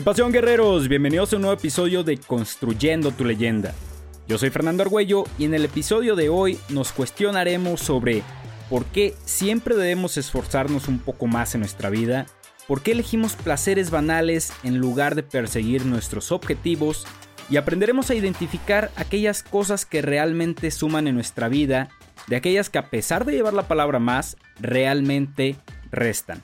¿Qué pasión guerreros? Bienvenidos a un nuevo episodio de Construyendo tu leyenda. Yo soy Fernando Argüello y en el episodio de hoy nos cuestionaremos sobre por qué siempre debemos esforzarnos un poco más en nuestra vida, por qué elegimos placeres banales en lugar de perseguir nuestros objetivos y aprenderemos a identificar aquellas cosas que realmente suman en nuestra vida de aquellas que a pesar de llevar la palabra más, realmente restan.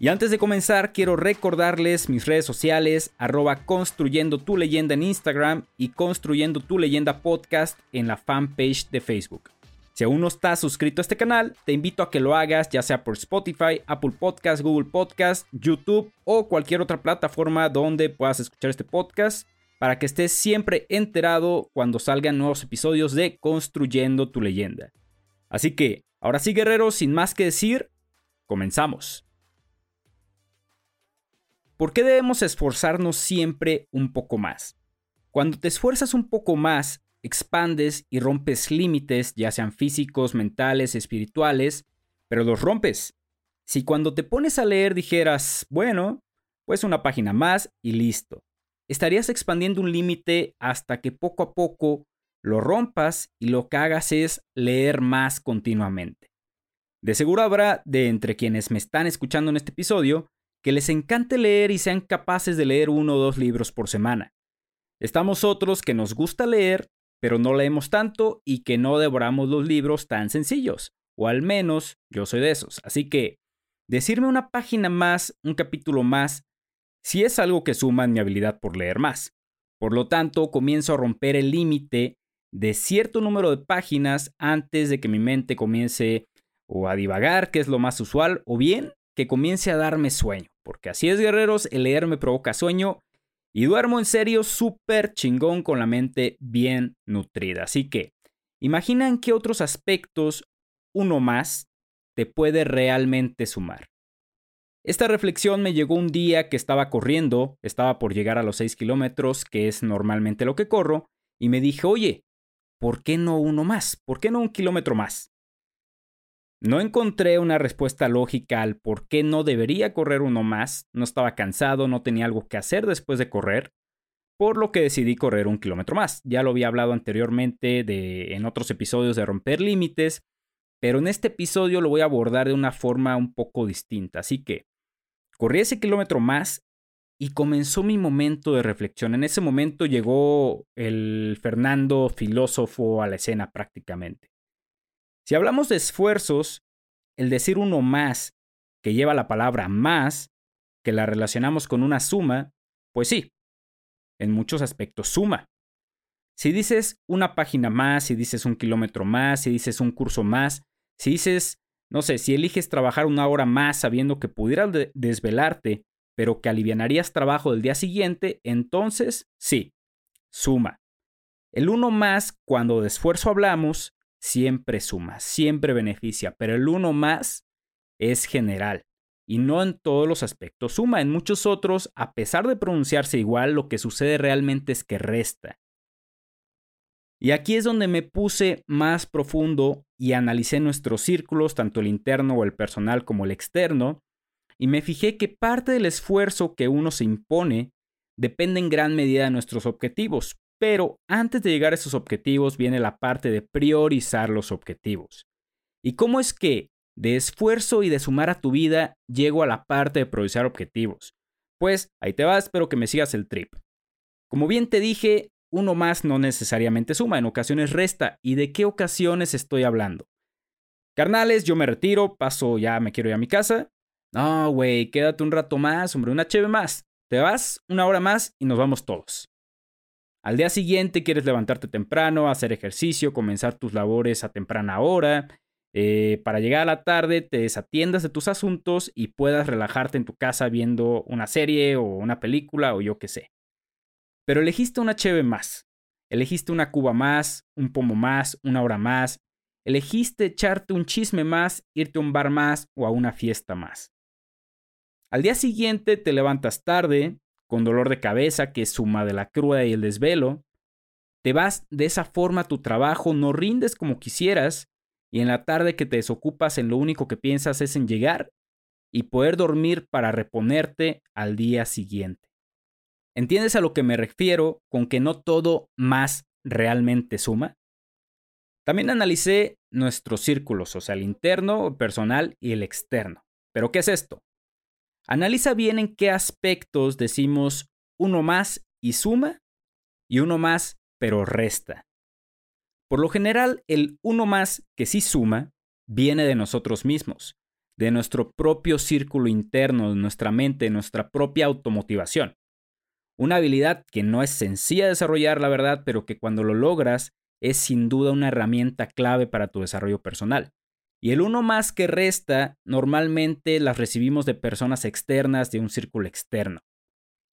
Y antes de comenzar, quiero recordarles mis redes sociales, arroba construyendo tu leyenda en Instagram y construyendo tu leyenda podcast en la fanpage de Facebook. Si aún no estás suscrito a este canal, te invito a que lo hagas ya sea por Spotify, Apple Podcast, Google Podcast, YouTube o cualquier otra plataforma donde puedas escuchar este podcast para que estés siempre enterado cuando salgan nuevos episodios de Construyendo tu leyenda. Así que, ahora sí guerreros, sin más que decir, comenzamos. ¿Por qué debemos esforzarnos siempre un poco más? Cuando te esfuerzas un poco más, expandes y rompes límites, ya sean físicos, mentales, espirituales, pero los rompes. Si cuando te pones a leer dijeras, bueno, pues una página más y listo, estarías expandiendo un límite hasta que poco a poco lo rompas y lo que hagas es leer más continuamente. De seguro habrá de entre quienes me están escuchando en este episodio que les encante leer y sean capaces de leer uno o dos libros por semana. Estamos otros que nos gusta leer, pero no leemos tanto y que no devoramos los libros tan sencillos, o al menos yo soy de esos. Así que, decirme una página más, un capítulo más, si es algo que suma en mi habilidad por leer más. Por lo tanto, comienzo a romper el límite de cierto número de páginas antes de que mi mente comience o a divagar, que es lo más usual, o bien que comience a darme sueño. Porque así es, guerreros, el leer me provoca sueño y duermo en serio súper chingón con la mente bien nutrida. Así que, imagina en qué otros aspectos uno más te puede realmente sumar. Esta reflexión me llegó un día que estaba corriendo, estaba por llegar a los 6 kilómetros, que es normalmente lo que corro, y me dije, oye, ¿por qué no uno más? ¿Por qué no un kilómetro más? No encontré una respuesta lógica al por qué no debería correr uno más, no estaba cansado, no tenía algo que hacer después de correr, por lo que decidí correr un kilómetro más. Ya lo había hablado anteriormente de, en otros episodios de romper límites, pero en este episodio lo voy a abordar de una forma un poco distinta. Así que corrí ese kilómetro más y comenzó mi momento de reflexión. En ese momento llegó el Fernando filósofo a la escena prácticamente. Si hablamos de esfuerzos, el decir uno más, que lleva la palabra más, que la relacionamos con una suma, pues sí, en muchos aspectos suma. Si dices una página más, si dices un kilómetro más, si dices un curso más, si dices, no sé, si eliges trabajar una hora más sabiendo que pudieras desvelarte pero que alivianarías trabajo del día siguiente, entonces sí, suma. El uno más, cuando de esfuerzo hablamos, siempre suma, siempre beneficia, pero el uno más es general y no en todos los aspectos suma. En muchos otros, a pesar de pronunciarse igual, lo que sucede realmente es que resta. Y aquí es donde me puse más profundo y analicé nuestros círculos, tanto el interno o el personal como el externo, y me fijé que parte del esfuerzo que uno se impone depende en gran medida de nuestros objetivos, pero antes de llegar a esos objetivos viene la parte de priorizar los objetivos. ¿Y cómo es que de esfuerzo y de sumar a tu vida llego a la parte de priorizar objetivos? Pues ahí te vas, espero que me sigas el trip. Como bien te dije, uno más no necesariamente suma, en ocasiones resta. ¿Y de qué ocasiones estoy hablando? Carnales, yo me retiro, paso ya, me quiero ir a mi casa. No, güey, quédate un rato más, hombre, una cheve más. Te vas una hora más y nos vamos todos. Al día siguiente quieres levantarte temprano, hacer ejercicio, comenzar tus labores a temprana hora. Eh, para llegar a la tarde te desatiendas de tus asuntos y puedas relajarte en tu casa viendo una serie o una película o yo qué sé. Pero elegiste una cheve más. Elegiste una cuba más, un pomo más, una hora más. Elegiste echarte un chisme más, irte a un bar más o a una fiesta más. Al día siguiente te levantas tarde, con dolor de cabeza que suma de la cruda y el desvelo. Te vas de esa forma a tu trabajo, no rindes como quisieras, y en la tarde que te desocupas en lo único que piensas es en llegar y poder dormir para reponerte al día siguiente. ¿Entiendes a lo que me refiero con que no todo más realmente suma? También analicé nuestros círculos, o sea, el interno, el personal y el externo. ¿Pero qué es esto? Analiza bien en qué aspectos decimos uno más y suma y uno más pero resta. Por lo general, el uno más que sí suma viene de nosotros mismos, de nuestro propio círculo interno, de nuestra mente, de nuestra propia automotivación. Una habilidad que no es sencilla desarrollar, la verdad, pero que cuando lo logras es sin duda una herramienta clave para tu desarrollo personal. Y el uno más que resta normalmente las recibimos de personas externas de un círculo externo.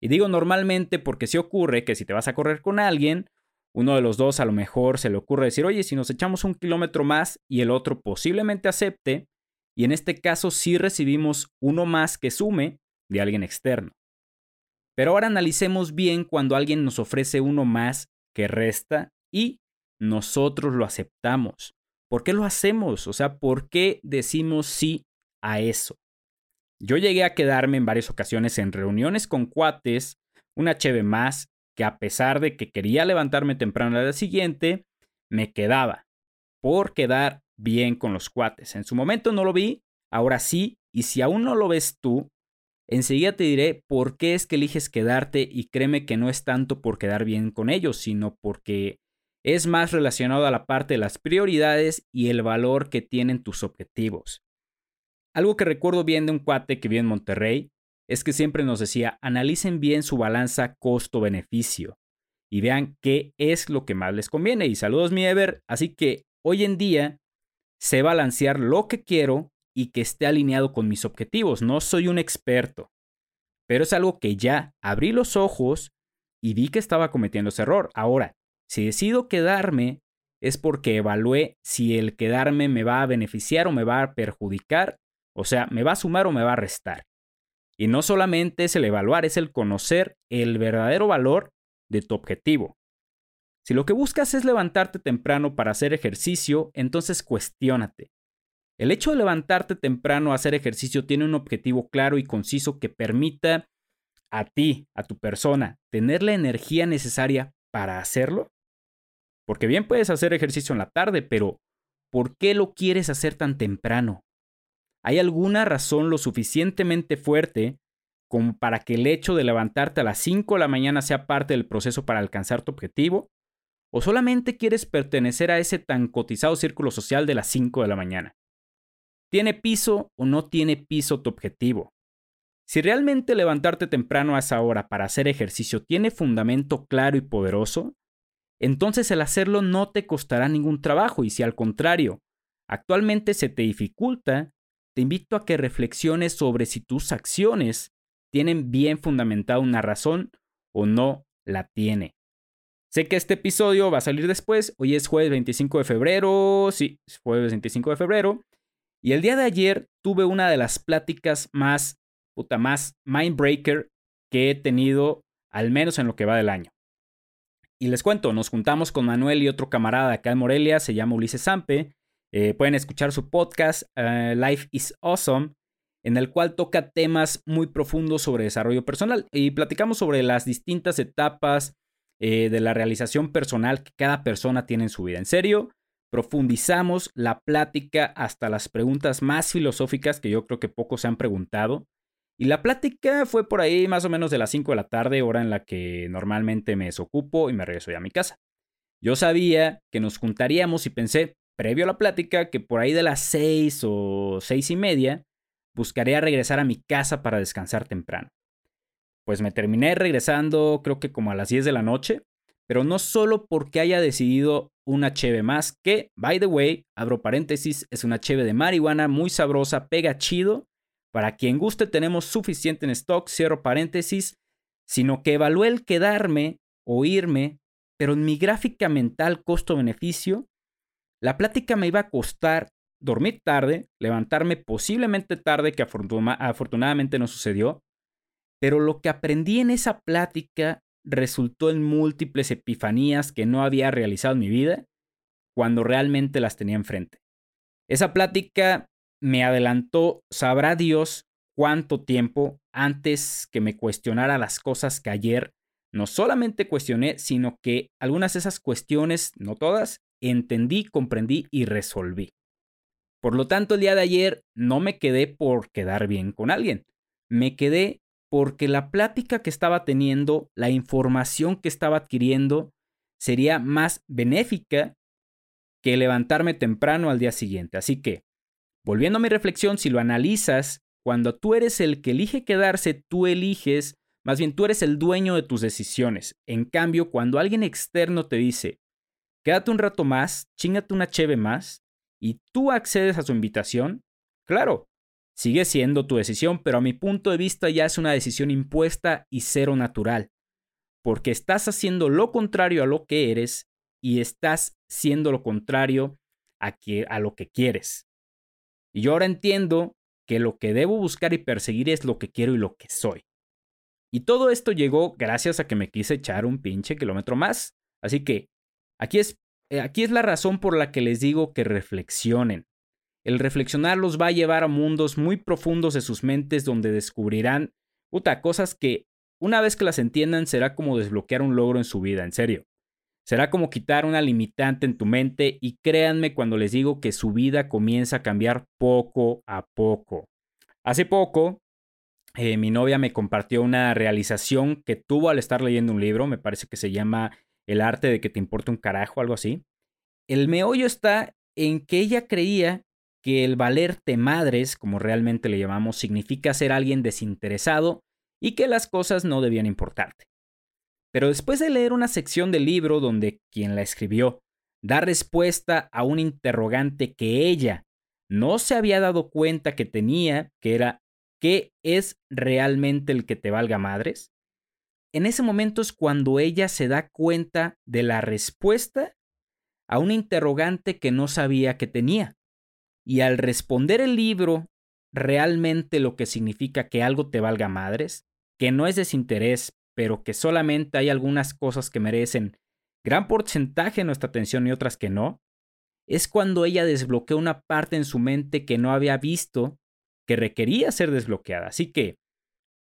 Y digo normalmente porque si ocurre que si te vas a correr con alguien, uno de los dos a lo mejor se le ocurre decir, oye, si nos echamos un kilómetro más y el otro posiblemente acepte, y en este caso sí recibimos uno más que sume de alguien externo. Pero ahora analicemos bien cuando alguien nos ofrece uno más que resta y nosotros lo aceptamos. ¿Por qué lo hacemos? O sea, ¿por qué decimos sí a eso? Yo llegué a quedarme en varias ocasiones en reuniones con cuates, una cheve más, que a pesar de que quería levantarme temprano al día siguiente, me quedaba por quedar bien con los cuates. En su momento no lo vi, ahora sí, y si aún no lo ves tú, enseguida te diré por qué es que eliges quedarte y créeme que no es tanto por quedar bien con ellos, sino porque es más relacionado a la parte de las prioridades y el valor que tienen tus objetivos. Algo que recuerdo bien de un cuate que vive en Monterrey es que siempre nos decía, analicen bien su balanza costo-beneficio y vean qué es lo que más les conviene. Y saludos mi Ever, así que hoy en día sé balancear lo que quiero y que esté alineado con mis objetivos. No soy un experto, pero es algo que ya abrí los ojos y vi que estaba cometiendo ese error. Ahora, si decido quedarme, es porque evalué si el quedarme me va a beneficiar o me va a perjudicar, o sea, me va a sumar o me va a restar. Y no solamente es el evaluar, es el conocer el verdadero valor de tu objetivo. Si lo que buscas es levantarte temprano para hacer ejercicio, entonces cuestiónate. El hecho de levantarte temprano a hacer ejercicio tiene un objetivo claro y conciso que permita a ti, a tu persona, tener la energía necesaria para hacerlo. Porque bien puedes hacer ejercicio en la tarde, pero ¿por qué lo quieres hacer tan temprano? ¿Hay alguna razón lo suficientemente fuerte como para que el hecho de levantarte a las 5 de la mañana sea parte del proceso para alcanzar tu objetivo? ¿O solamente quieres pertenecer a ese tan cotizado círculo social de las 5 de la mañana? ¿Tiene piso o no tiene piso tu objetivo? Si realmente levantarte temprano a esa hora para hacer ejercicio tiene fundamento claro y poderoso, entonces el hacerlo no te costará ningún trabajo y si al contrario, actualmente se te dificulta, te invito a que reflexiones sobre si tus acciones tienen bien fundamentada una razón o no la tiene. Sé que este episodio va a salir después, hoy es jueves 25 de febrero, sí, es jueves 25 de febrero, y el día de ayer tuve una de las pláticas más, puta, más mindbreaker que he tenido, al menos en lo que va del año. Y les cuento, nos juntamos con Manuel y otro camarada acá en Morelia, se llama Ulises Sampe. Eh, pueden escuchar su podcast, eh, Life is Awesome, en el cual toca temas muy profundos sobre desarrollo personal. Y platicamos sobre las distintas etapas eh, de la realización personal que cada persona tiene en su vida. En serio, profundizamos la plática hasta las preguntas más filosóficas que yo creo que pocos se han preguntado. Y la plática fue por ahí más o menos de las 5 de la tarde, hora en la que normalmente me desocupo y me regreso ya a mi casa. Yo sabía que nos juntaríamos y pensé, previo a la plática, que por ahí de las 6 o seis y media buscaría regresar a mi casa para descansar temprano. Pues me terminé regresando creo que como a las 10 de la noche, pero no solo porque haya decidido una cheve más, que, by the way, abro paréntesis, es una cheve de marihuana muy sabrosa, pega chido para quien guste tenemos suficiente en stock, cierro paréntesis, sino que evalué el quedarme o irme, pero en mi gráfica mental costo-beneficio, la plática me iba a costar dormir tarde, levantarme posiblemente tarde, que afortunadamente no sucedió, pero lo que aprendí en esa plática resultó en múltiples epifanías que no había realizado en mi vida cuando realmente las tenía enfrente. Esa plática me adelantó, sabrá Dios cuánto tiempo antes que me cuestionara las cosas que ayer no solamente cuestioné, sino que algunas de esas cuestiones, no todas, entendí, comprendí y resolví. Por lo tanto, el día de ayer no me quedé por quedar bien con alguien. Me quedé porque la plática que estaba teniendo, la información que estaba adquiriendo, sería más benéfica que levantarme temprano al día siguiente. Así que, volviendo a mi reflexión, si lo analizas, cuando tú eres el que elige quedarse, tú eliges más bien, tú eres el dueño de tus decisiones. En cambio, cuando alguien externo te dice, quédate un rato más, chingate una cheve más, y tú accedes a su invitación, claro, sigue siendo tu decisión, pero a mi punto de vista ya es una decisión impuesta y cero natural. Porque estás haciendo lo contrario a lo que eres y estás siendo lo contrario a, a lo que quieres. Y yo ahora entiendo que lo que debo buscar y perseguir es lo que quiero y lo que soy. Y todo esto llegó gracias a que me quise echar un pinche kilómetro más. Así que aquí es, eh, aquí es la razón por la que les digo que reflexionen. El reflexionar los va a llevar a mundos muy profundos de sus mentes donde descubrirán, puta, cosas que una vez que las entiendan será como desbloquear un logro en su vida, en serio. Será como quitar una limitante en tu mente y créanme cuando les digo que su vida comienza a cambiar poco a poco. Hace poco eh, mi novia me compartió una realización que tuvo al estar leyendo un libro, me parece que se llama El arte de que te importe un carajo, algo así. El meollo está en que ella creía que el valerte madres, como realmente le llamamos, significa ser alguien desinteresado y que las cosas no debían importarte. Pero después de leer una sección del libro donde quien la escribió da respuesta a un interrogante que ella no se había dado cuenta que tenía, que era ¿Qué es realmente el que te valga madres? En ese momento es cuando ella se da cuenta de la respuesta a un interrogante que no sabía que tenía. Y al responder el libro realmente lo que significa que algo te valga madres, que no es desinterés, pero que solamente hay algunas cosas que merecen gran porcentaje de nuestra atención y otras que no, es cuando ella desbloquea una parte en su mente que no había visto que requería ser desbloqueada. Así que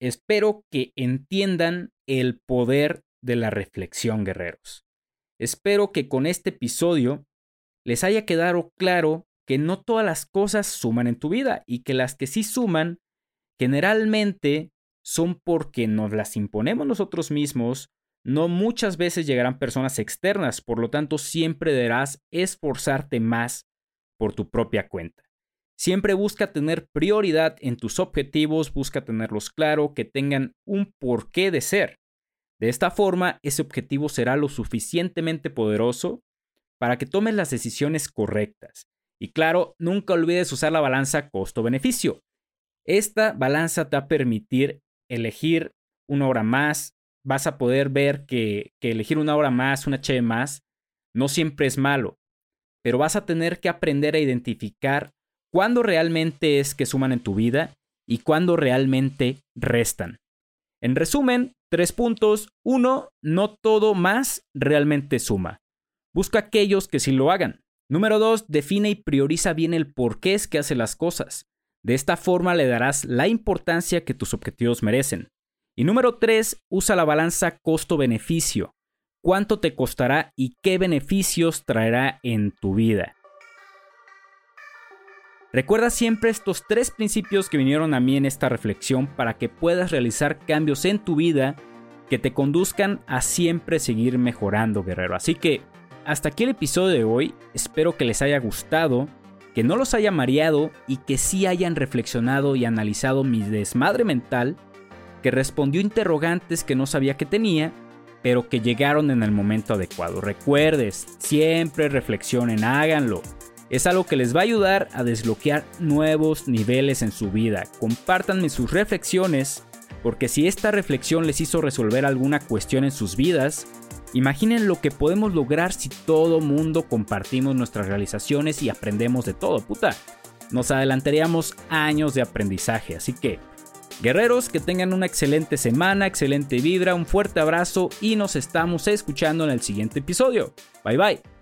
espero que entiendan el poder de la reflexión, guerreros. Espero que con este episodio les haya quedado claro que no todas las cosas suman en tu vida y que las que sí suman generalmente son porque nos las imponemos nosotros mismos, no muchas veces llegarán personas externas, por lo tanto siempre deberás esforzarte más por tu propia cuenta. Siempre busca tener prioridad en tus objetivos, busca tenerlos claro, que tengan un porqué de ser. De esta forma, ese objetivo será lo suficientemente poderoso para que tomes las decisiones correctas. Y claro, nunca olvides usar la balanza costo-beneficio. Esta balanza te va a permitir elegir una hora más. Vas a poder ver que, que elegir una hora más, una H más, no siempre es malo. Pero vas a tener que aprender a identificar cuándo realmente es que suman en tu vida y cuándo realmente restan. En resumen, tres puntos. Uno, no todo más realmente suma. Busca aquellos que sí lo hagan. Número dos, define y prioriza bien el por qué es que hace las cosas. De esta forma le darás la importancia que tus objetivos merecen. Y número tres, usa la balanza costo-beneficio. ¿Cuánto te costará y qué beneficios traerá en tu vida? Recuerda siempre estos tres principios que vinieron a mí en esta reflexión para que puedas realizar cambios en tu vida que te conduzcan a siempre seguir mejorando, guerrero. Así que hasta aquí el episodio de hoy. Espero que les haya gustado, que no los haya mareado y que sí hayan reflexionado y analizado mi desmadre mental, que respondió interrogantes que no sabía que tenía, pero que llegaron en el momento adecuado. Recuerdes, siempre reflexionen, háganlo. Es algo que les va a ayudar a desbloquear nuevos niveles en su vida. Compártanme sus reflexiones, porque si esta reflexión les hizo resolver alguna cuestión en sus vidas, imaginen lo que podemos lograr si todo mundo compartimos nuestras realizaciones y aprendemos de todo, puta. Nos adelantaríamos años de aprendizaje, así que Guerreros, que tengan una excelente semana, excelente vibra, un fuerte abrazo y nos estamos escuchando en el siguiente episodio. Bye bye.